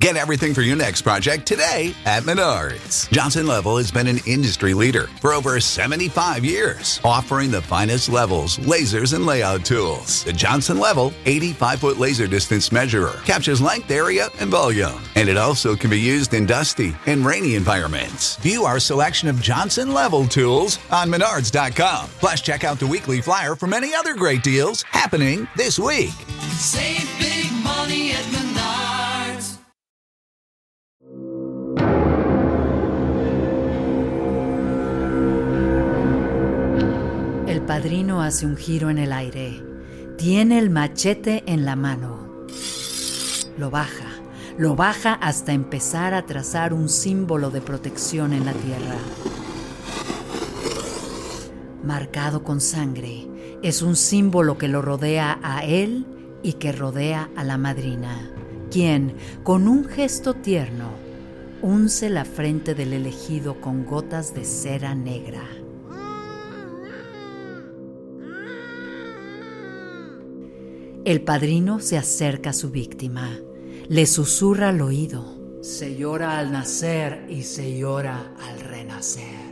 Get everything for your next project today at Menards. Johnson Level has been an industry leader for over 75 years, offering the finest levels, lasers, and layout tools. The Johnson Level 85 foot laser distance measurer captures length, area, and volume, and it also can be used in dusty and rainy environments. View our selection of Johnson Level tools on Menards.com. Plus, check out the weekly flyer for many other great deals happening this week. Save big money at padrino hace un giro en el aire. Tiene el machete en la mano. Lo baja, lo baja hasta empezar a trazar un símbolo de protección en la tierra. Marcado con sangre, es un símbolo que lo rodea a él y que rodea a la madrina, quien, con un gesto tierno, unce la frente del elegido con gotas de cera negra. El padrino se acerca a su víctima, le susurra al oído. Se llora al nacer y se llora al renacer.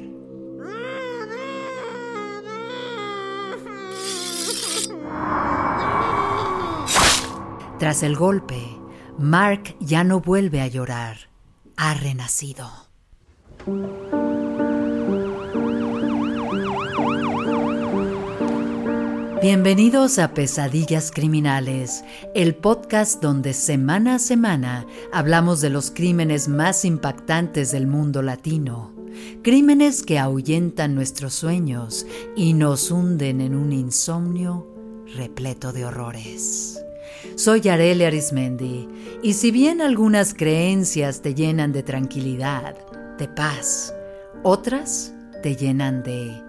Tras el golpe, Mark ya no vuelve a llorar, ha renacido. Bienvenidos a Pesadillas Criminales, el podcast donde semana a semana hablamos de los crímenes más impactantes del mundo latino. Crímenes que ahuyentan nuestros sueños y nos hunden en un insomnio repleto de horrores. Soy Arele Arismendi y si bien algunas creencias te llenan de tranquilidad, de paz, otras te llenan de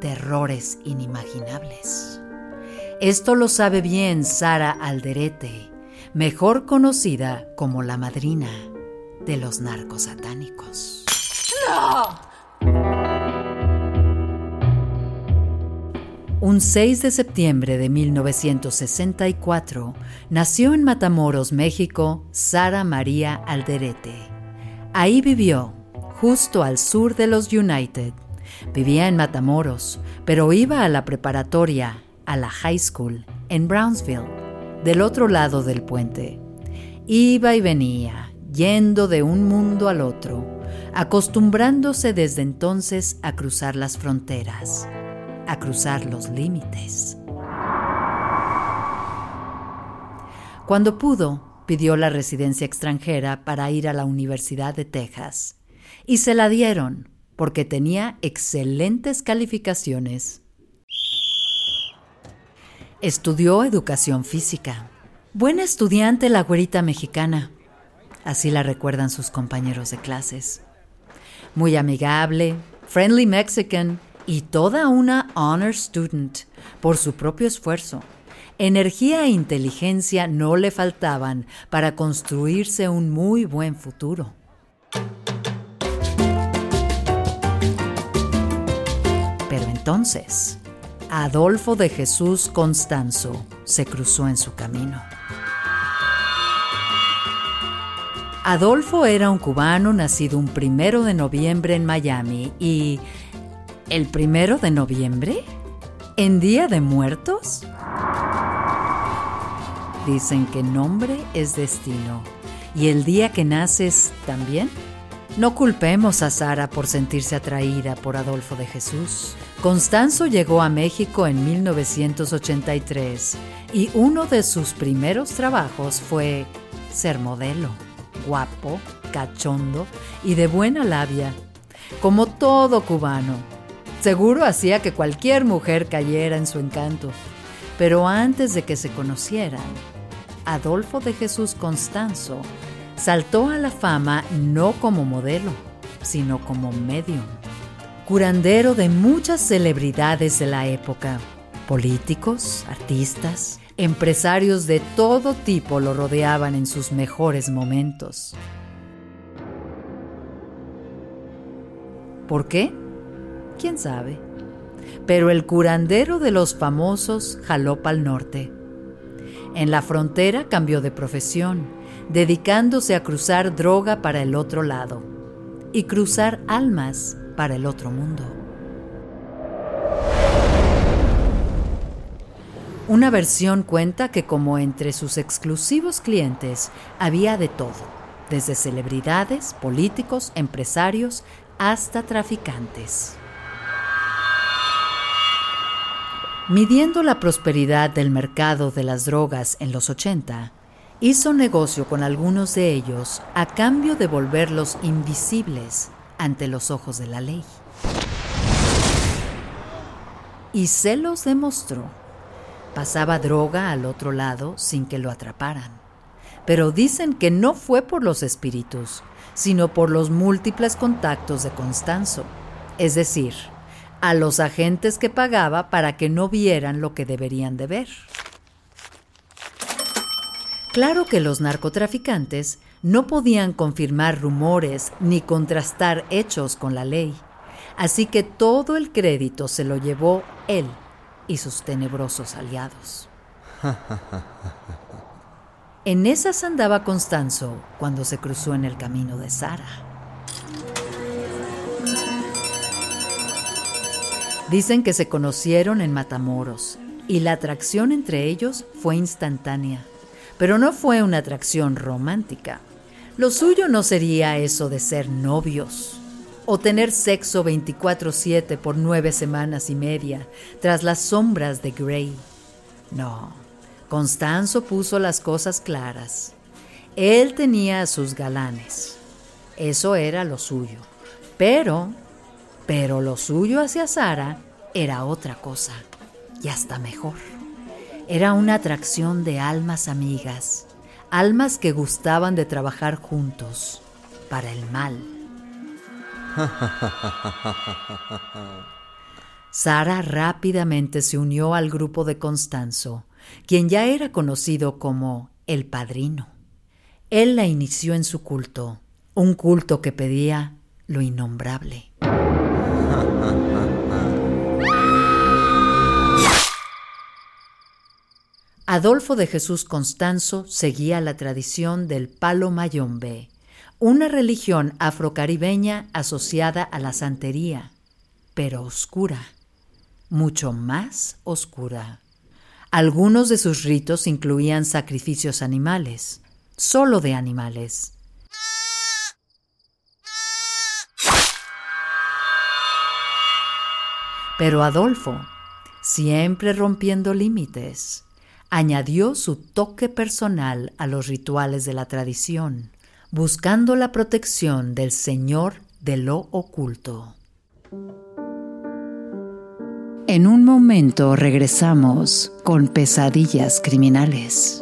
terrores inimaginables. Esto lo sabe bien Sara Alderete, mejor conocida como la madrina de los narcos satánicos. Un 6 de septiembre de 1964 nació en Matamoros, México, Sara María Alderete. Ahí vivió, justo al sur de los United. Vivía en Matamoros, pero iba a la preparatoria, a la high school, en Brownsville, del otro lado del puente. Iba y venía, yendo de un mundo al otro, acostumbrándose desde entonces a cruzar las fronteras, a cruzar los límites. Cuando pudo, pidió la residencia extranjera para ir a la Universidad de Texas, y se la dieron porque tenía excelentes calificaciones. Estudió educación física. Buena estudiante la güerita mexicana. Así la recuerdan sus compañeros de clases. Muy amigable, friendly Mexican y toda una honor student por su propio esfuerzo. Energía e inteligencia no le faltaban para construirse un muy buen futuro. Pero entonces, Adolfo de Jesús Constanzo se cruzó en su camino. Adolfo era un cubano nacido un primero de noviembre en Miami y... ¿El primero de noviembre? ¿En Día de Muertos? Dicen que nombre es destino y el día que naces también. No culpemos a Sara por sentirse atraída por Adolfo de Jesús. Constanzo llegó a México en 1983 y uno de sus primeros trabajos fue ser modelo, guapo, cachondo y de buena labia, como todo cubano. Seguro hacía que cualquier mujer cayera en su encanto, pero antes de que se conocieran, Adolfo de Jesús Constanzo saltó a la fama no como modelo, sino como medium, curandero de muchas celebridades de la época. Políticos, artistas, empresarios de todo tipo lo rodeaban en sus mejores momentos. ¿Por qué? ¿Quién sabe? Pero el curandero de los famosos jaló pa'l norte. En la frontera cambió de profesión, dedicándose a cruzar droga para el otro lado y cruzar almas para el otro mundo. Una versión cuenta que como entre sus exclusivos clientes había de todo, desde celebridades, políticos, empresarios, hasta traficantes. Midiendo la prosperidad del mercado de las drogas en los 80, hizo negocio con algunos de ellos a cambio de volverlos invisibles ante los ojos de la ley. Y se los demostró. Pasaba droga al otro lado sin que lo atraparan. Pero dicen que no fue por los espíritus, sino por los múltiples contactos de Constanzo, es decir, a los agentes que pagaba para que no vieran lo que deberían de ver. Claro que los narcotraficantes no podían confirmar rumores ni contrastar hechos con la ley, así que todo el crédito se lo llevó él y sus tenebrosos aliados. En esas andaba Constanzo cuando se cruzó en el camino de Sara. Dicen que se conocieron en Matamoros y la atracción entre ellos fue instantánea, pero no fue una atracción romántica. Lo suyo no sería eso de ser novios o tener sexo 24/7 por nueve semanas y media tras las sombras de Grey. No, Constanzo puso las cosas claras. Él tenía a sus galanes. Eso era lo suyo. Pero, pero lo suyo hacia Sara era otra cosa, y hasta mejor. Era una atracción de almas amigas, almas que gustaban de trabajar juntos, para el mal. Sara rápidamente se unió al grupo de Constanzo quien ya era conocido como el Padrino. Él la inició en su culto, un culto que pedía lo innombrable. Adolfo de Jesús Constanzo seguía la tradición del palo mayombe, una religión afrocaribeña asociada a la santería, pero oscura, mucho más oscura. Algunos de sus ritos incluían sacrificios animales, solo de animales. Pero Adolfo, siempre rompiendo límites, añadió su toque personal a los rituales de la tradición, buscando la protección del Señor de lo oculto. En un momento regresamos con pesadillas criminales.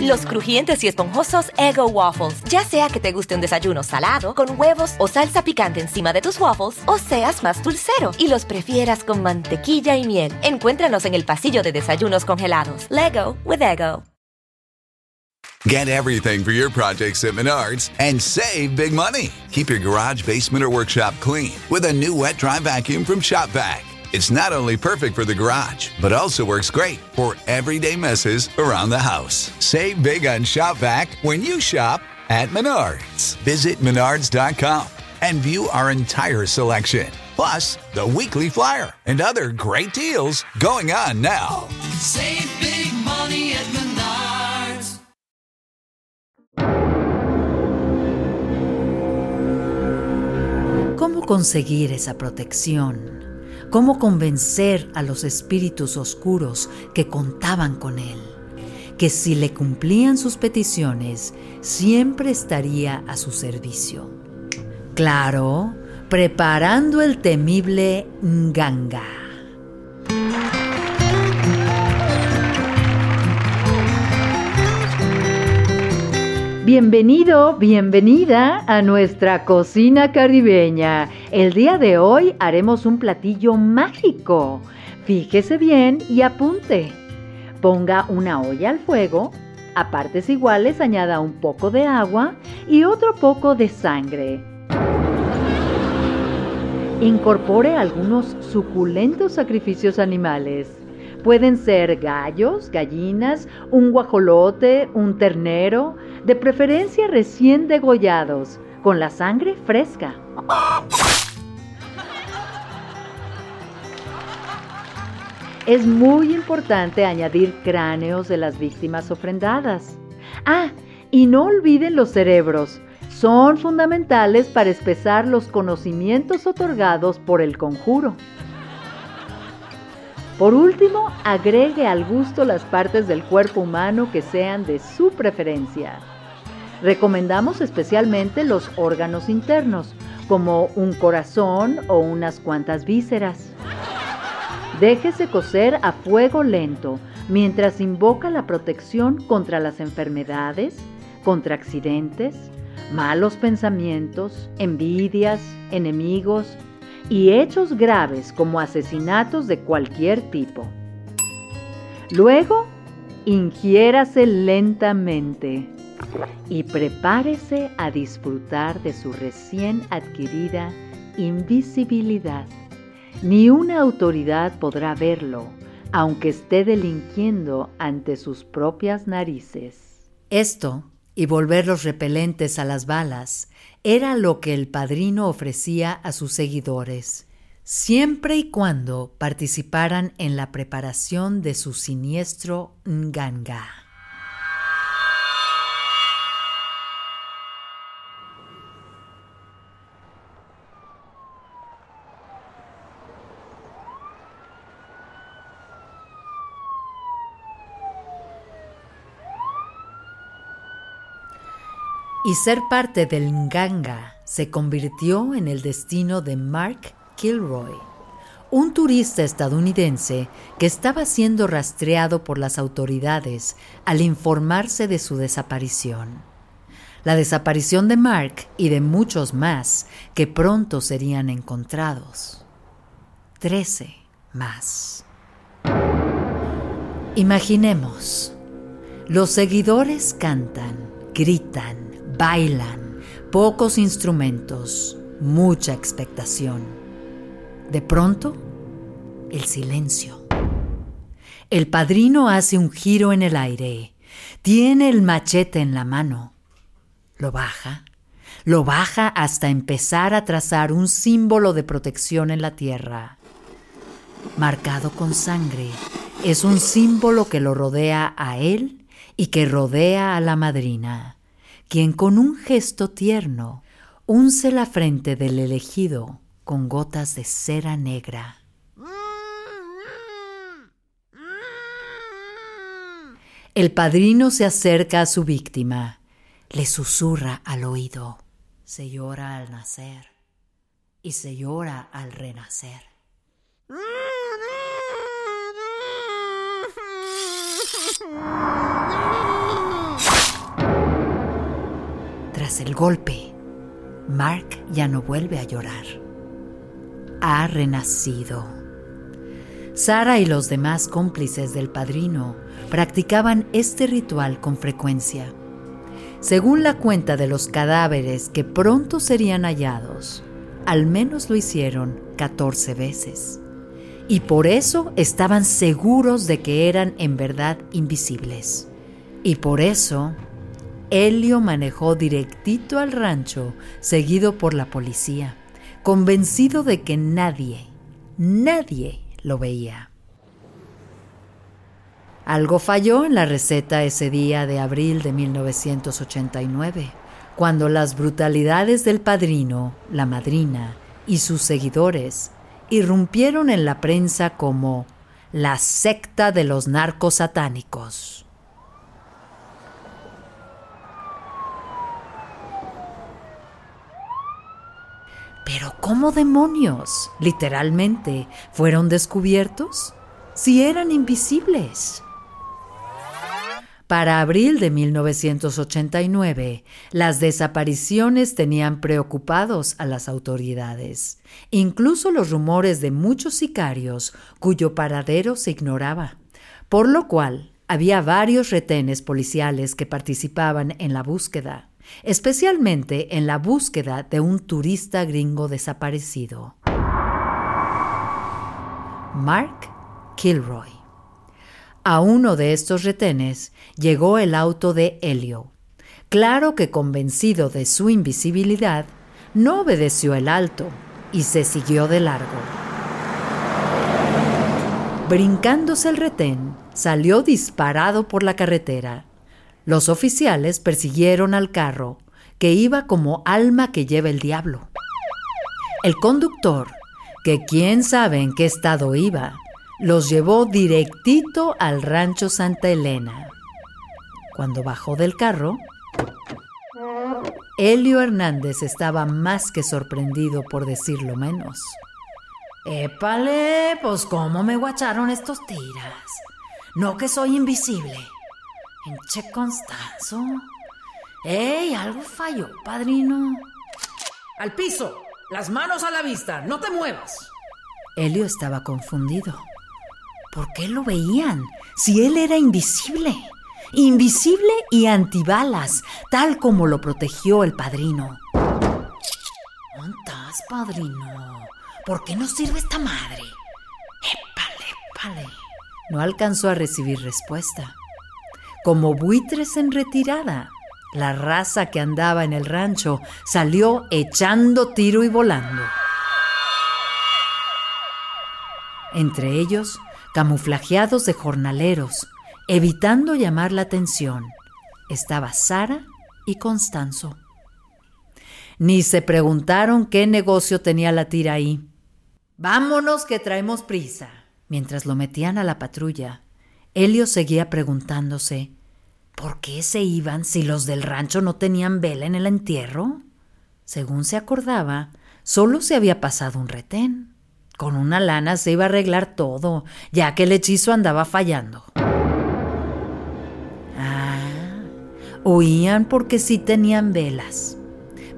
Los crujientes y esponjosos Ego Waffles. Ya sea que te guste un desayuno salado, con huevos o salsa picante encima de tus waffles, o seas más dulcero y los prefieras con mantequilla y miel. Encuéntranos en el pasillo de desayunos congelados. Lego with Ego. Get everything for your projects at Menards and save big money. Keep your garage, basement, or workshop clean with a new wet dry vacuum from Shop Vac. It's not only perfect for the garage, but also works great for everyday messes around the house. Save big on Shop Vac when you shop at Menards. Visit menards.com and view our entire selection. Plus, the weekly flyer and other great deals going on now. Save big money at Menards. ¿Cómo conseguir esa protección? ¿Cómo convencer a los espíritus oscuros que contaban con él? que si le cumplían sus peticiones, siempre estaría a su servicio. Claro, preparando el temible Nganga. Bienvenido, bienvenida a nuestra cocina caribeña. El día de hoy haremos un platillo mágico. Fíjese bien y apunte. Ponga una olla al fuego, a partes iguales añada un poco de agua y otro poco de sangre. Incorpore algunos suculentos sacrificios animales. Pueden ser gallos, gallinas, un guajolote, un ternero, de preferencia recién degollados, con la sangre fresca. Es muy importante añadir cráneos de las víctimas ofrendadas. Ah, y no olviden los cerebros. Son fundamentales para espesar los conocimientos otorgados por el conjuro. Por último, agregue al gusto las partes del cuerpo humano que sean de su preferencia. Recomendamos especialmente los órganos internos, como un corazón o unas cuantas vísceras. Déjese cocer a fuego lento mientras invoca la protección contra las enfermedades, contra accidentes, malos pensamientos, envidias, enemigos, y hechos graves como asesinatos de cualquier tipo. Luego, ingiérase lentamente y prepárese a disfrutar de su recién adquirida invisibilidad. Ni una autoridad podrá verlo, aunque esté delinquiendo ante sus propias narices. Esto, y volver los repelentes a las balas, era lo que el padrino ofrecía a sus seguidores, siempre y cuando participaran en la preparación de su siniestro Nganga. Y ser parte del Nganga se convirtió en el destino de Mark Kilroy, un turista estadounidense que estaba siendo rastreado por las autoridades al informarse de su desaparición. La desaparición de Mark y de muchos más que pronto serían encontrados. Trece más. Imaginemos, los seguidores cantan, gritan, bailan, pocos instrumentos, mucha expectación. De pronto, el silencio. El padrino hace un giro en el aire, tiene el machete en la mano, lo baja, lo baja hasta empezar a trazar un símbolo de protección en la tierra. Marcado con sangre, es un símbolo que lo rodea a él y que rodea a la madrina quien con un gesto tierno unce la frente del elegido con gotas de cera negra. El padrino se acerca a su víctima, le susurra al oído, se llora al nacer y se llora al renacer. El golpe, Mark ya no vuelve a llorar. Ha renacido. Sara y los demás cómplices del padrino practicaban este ritual con frecuencia. Según la cuenta de los cadáveres que pronto serían hallados, al menos lo hicieron 14 veces. Y por eso estaban seguros de que eran en verdad invisibles. Y por eso Helio manejó directito al rancho, seguido por la policía, convencido de que nadie, nadie lo veía. Algo falló en la receta ese día de abril de 1989, cuando las brutalidades del padrino, la madrina y sus seguidores irrumpieron en la prensa como la secta de los narcos satánicos. Pero ¿cómo demonios? Literalmente, ¿fueron descubiertos? Si eran invisibles. Para abril de 1989, las desapariciones tenían preocupados a las autoridades, incluso los rumores de muchos sicarios cuyo paradero se ignoraba, por lo cual había varios retenes policiales que participaban en la búsqueda, especialmente en la búsqueda de un turista gringo desaparecido. Mark Kilroy. A uno de estos retenes llegó el auto de Helio. Claro que convencido de su invisibilidad, no obedeció el alto y se siguió de largo. Brincándose el retén, salió disparado por la carretera. Los oficiales persiguieron al carro, que iba como alma que lleva el diablo. El conductor, que quién sabe en qué estado iba, los llevó directito al rancho Santa Elena. Cuando bajó del carro, Helio Hernández estaba más que sorprendido por decirlo menos. Épale, pues cómo me guacharon estos tiras. No que soy invisible. Enche Constanzo. ¡Ey! Algo falló, padrino. Al piso. Las manos a la vista. No te muevas. Helio estaba confundido. ¿Por qué lo veían? Si él era invisible. Invisible y antibalas, tal como lo protegió el padrino. ¿Dónde estás, padrino? ¿Por qué no sirve esta madre? Épale, épale. No alcanzó a recibir respuesta. Como buitres en retirada, la raza que andaba en el rancho salió echando tiro y volando. Entre ellos, camuflajeados de jornaleros, evitando llamar la atención, estaba Sara y Constanzo. Ni se preguntaron qué negocio tenía la tira ahí. Vámonos que traemos prisa. Mientras lo metían a la patrulla, Helio seguía preguntándose ¿Por qué se iban si los del rancho no tenían vela en el entierro? Según se acordaba, solo se había pasado un retén. Con una lana se iba a arreglar todo, ya que el hechizo andaba fallando. Ah, oían porque sí tenían velas.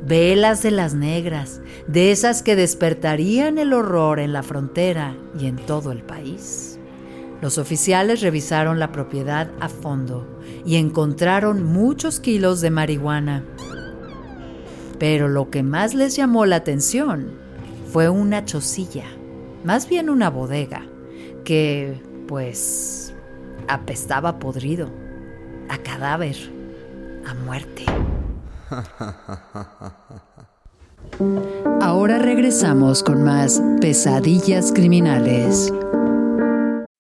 Velas de las negras, de esas que despertarían el horror en la frontera y en todo el país. Los oficiales revisaron la propiedad a fondo y encontraron muchos kilos de marihuana. Pero lo que más les llamó la atención fue una chocilla más bien una bodega, que, pues, apestaba podrido, a cadáver, a muerte. Ahora regresamos con más pesadillas criminales.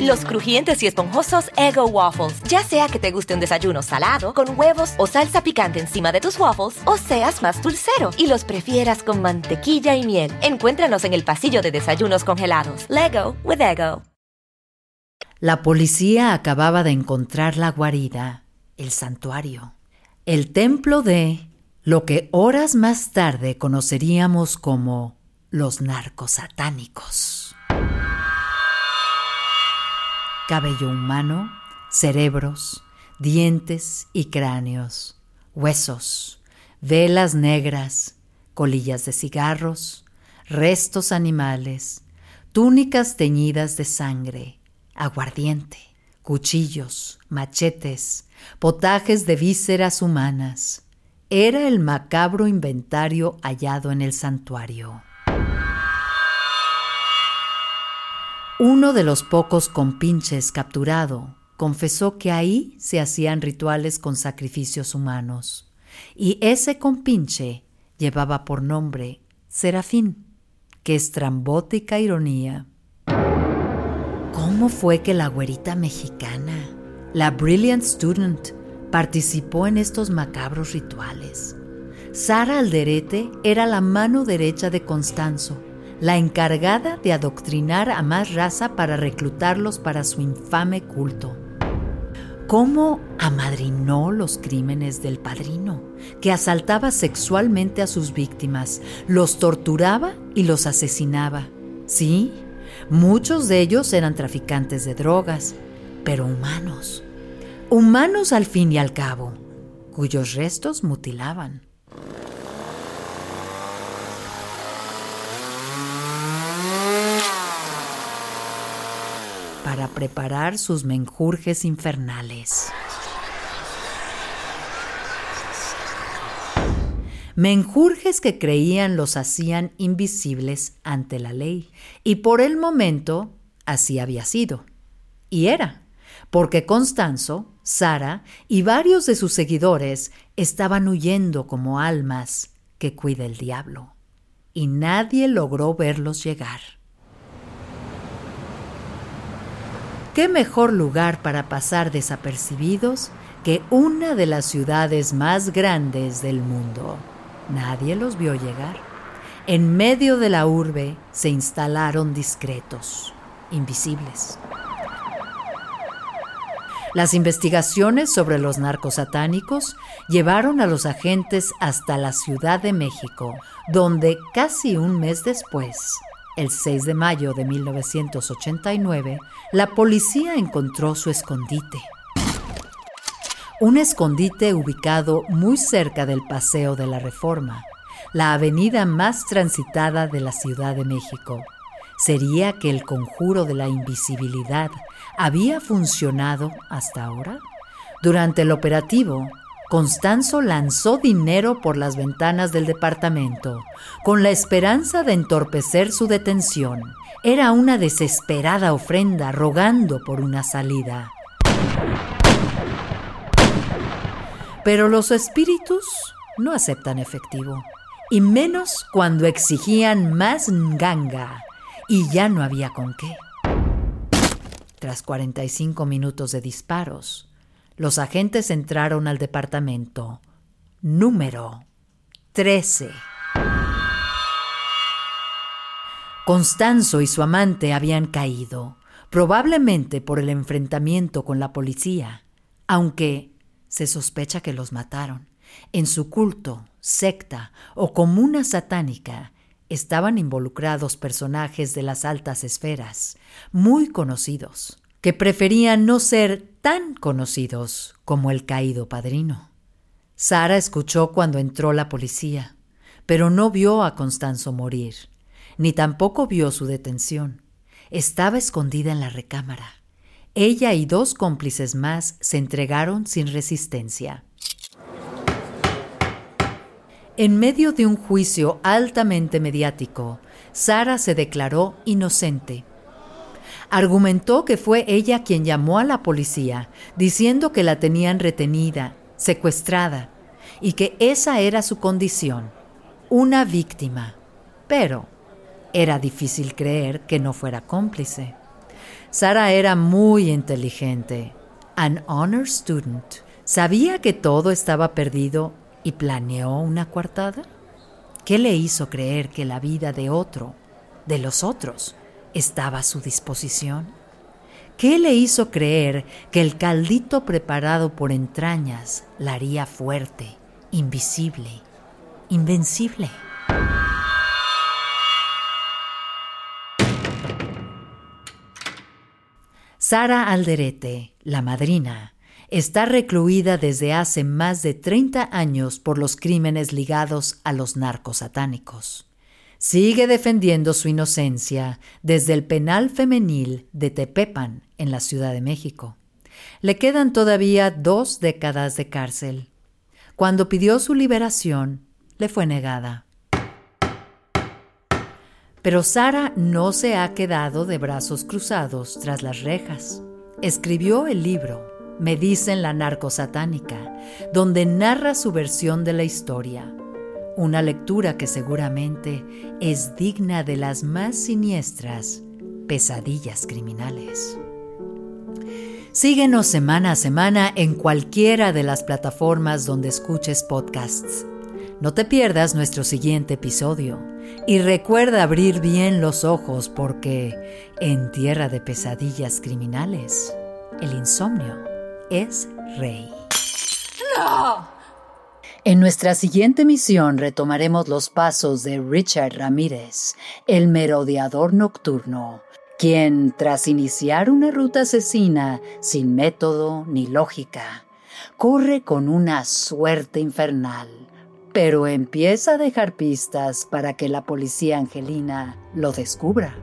Los crujientes y esponjosos Ego Waffles. Ya sea que te guste un desayuno salado, con huevos o salsa picante encima de tus waffles, o seas más dulcero y los prefieras con mantequilla y miel. Encuéntranos en el pasillo de desayunos congelados. Lego with Ego. La policía acababa de encontrar la guarida, el santuario, el templo de lo que horas más tarde conoceríamos como los narcos cabello humano, cerebros, dientes y cráneos, huesos, velas negras, colillas de cigarros, restos animales, túnicas teñidas de sangre, aguardiente, cuchillos, machetes, potajes de vísceras humanas era el macabro inventario hallado en el santuario. Uno de los pocos compinches capturado confesó que ahí se hacían rituales con sacrificios humanos, y ese compinche llevaba por nombre Serafín. Qué estrambótica ironía. ¿Cómo fue que la güerita mexicana, la Brilliant Student, participó en estos macabros rituales? Sara Alderete era la mano derecha de Constanzo, la encargada de adoctrinar a más raza para reclutarlos para su infame culto. ¿Cómo amadrinó los crímenes del padrino, que asaltaba sexualmente a sus víctimas, los torturaba y los asesinaba? Sí, muchos de ellos eran traficantes de drogas, pero humanos. Humanos al fin y al cabo, cuyos restos mutilaban. Para preparar sus menjurjes infernales. Menjurjes que creían los hacían invisibles ante la ley, y por el momento así había sido. Y era, porque Constanzo, Sara y varios de sus seguidores estaban huyendo como almas que cuida el diablo, y nadie logró verlos llegar. ¿Qué mejor lugar para pasar desapercibidos que una de las ciudades más grandes del mundo? Nadie los vio llegar. En medio de la urbe se instalaron discretos, invisibles. Las investigaciones sobre los narcos satánicos llevaron a los agentes hasta la Ciudad de México, donde casi un mes después el 6 de mayo de 1989, la policía encontró su escondite. Un escondite ubicado muy cerca del Paseo de la Reforma, la avenida más transitada de la Ciudad de México. ¿Sería que el conjuro de la invisibilidad había funcionado hasta ahora? Durante el operativo, Constanzo lanzó dinero por las ventanas del departamento, con la esperanza de entorpecer su detención. Era una desesperada ofrenda rogando por una salida. Pero los espíritus no aceptan efectivo, y menos cuando exigían más nganga, y ya no había con qué. Tras 45 minutos de disparos, los agentes entraron al departamento número 13. Constanzo y su amante habían caído, probablemente por el enfrentamiento con la policía, aunque se sospecha que los mataron. En su culto, secta o comuna satánica estaban involucrados personajes de las altas esferas, muy conocidos que preferían no ser tan conocidos como el caído padrino. Sara escuchó cuando entró la policía, pero no vio a Constanzo morir, ni tampoco vio su detención. Estaba escondida en la recámara. Ella y dos cómplices más se entregaron sin resistencia. En medio de un juicio altamente mediático, Sara se declaró inocente argumentó que fue ella quien llamó a la policía diciendo que la tenían retenida, secuestrada, y que esa era su condición, una víctima. Pero era difícil creer que no fuera cómplice. Sara era muy inteligente, an honor student. ¿Sabía que todo estaba perdido y planeó una coartada? ¿Qué le hizo creer que la vida de otro, de los otros, estaba a su disposición? ¿Qué le hizo creer que el caldito preparado por entrañas la haría fuerte, invisible, invencible? Sara Alderete, la madrina, está recluida desde hace más de 30 años por los crímenes ligados a los narcos satánicos sigue defendiendo su inocencia desde el penal femenil de Tepepan, en la Ciudad de México. Le quedan todavía dos décadas de cárcel. Cuando pidió su liberación, le fue negada. Pero Sara no se ha quedado de brazos cruzados tras las rejas. Escribió el libro Me dicen la narcosatánica, donde narra su versión de la historia. Una lectura que seguramente es digna de las más siniestras pesadillas criminales. Síguenos semana a semana en cualquiera de las plataformas donde escuches podcasts. No te pierdas nuestro siguiente episodio y recuerda abrir bien los ojos porque en tierra de pesadillas criminales, el insomnio es rey. En nuestra siguiente misión retomaremos los pasos de Richard Ramírez, el merodeador nocturno, quien, tras iniciar una ruta asesina sin método ni lógica, corre con una suerte infernal pero empieza a dejar pistas para que la policía angelina lo descubra.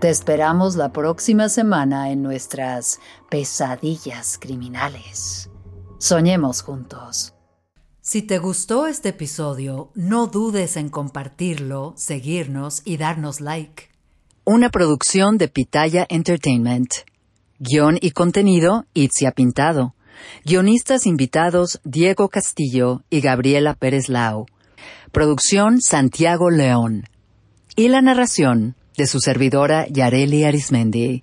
Te esperamos la próxima semana en nuestras pesadillas criminales. Soñemos juntos. Si te gustó este episodio, no dudes en compartirlo, seguirnos y darnos like. Una producción de Pitaya Entertainment. Guión y contenido, Itzia Pintado. Guionistas invitados Diego Castillo y Gabriela Pérez Lau. Producción Santiago León. Y la narración de su servidora Yareli Arismendi.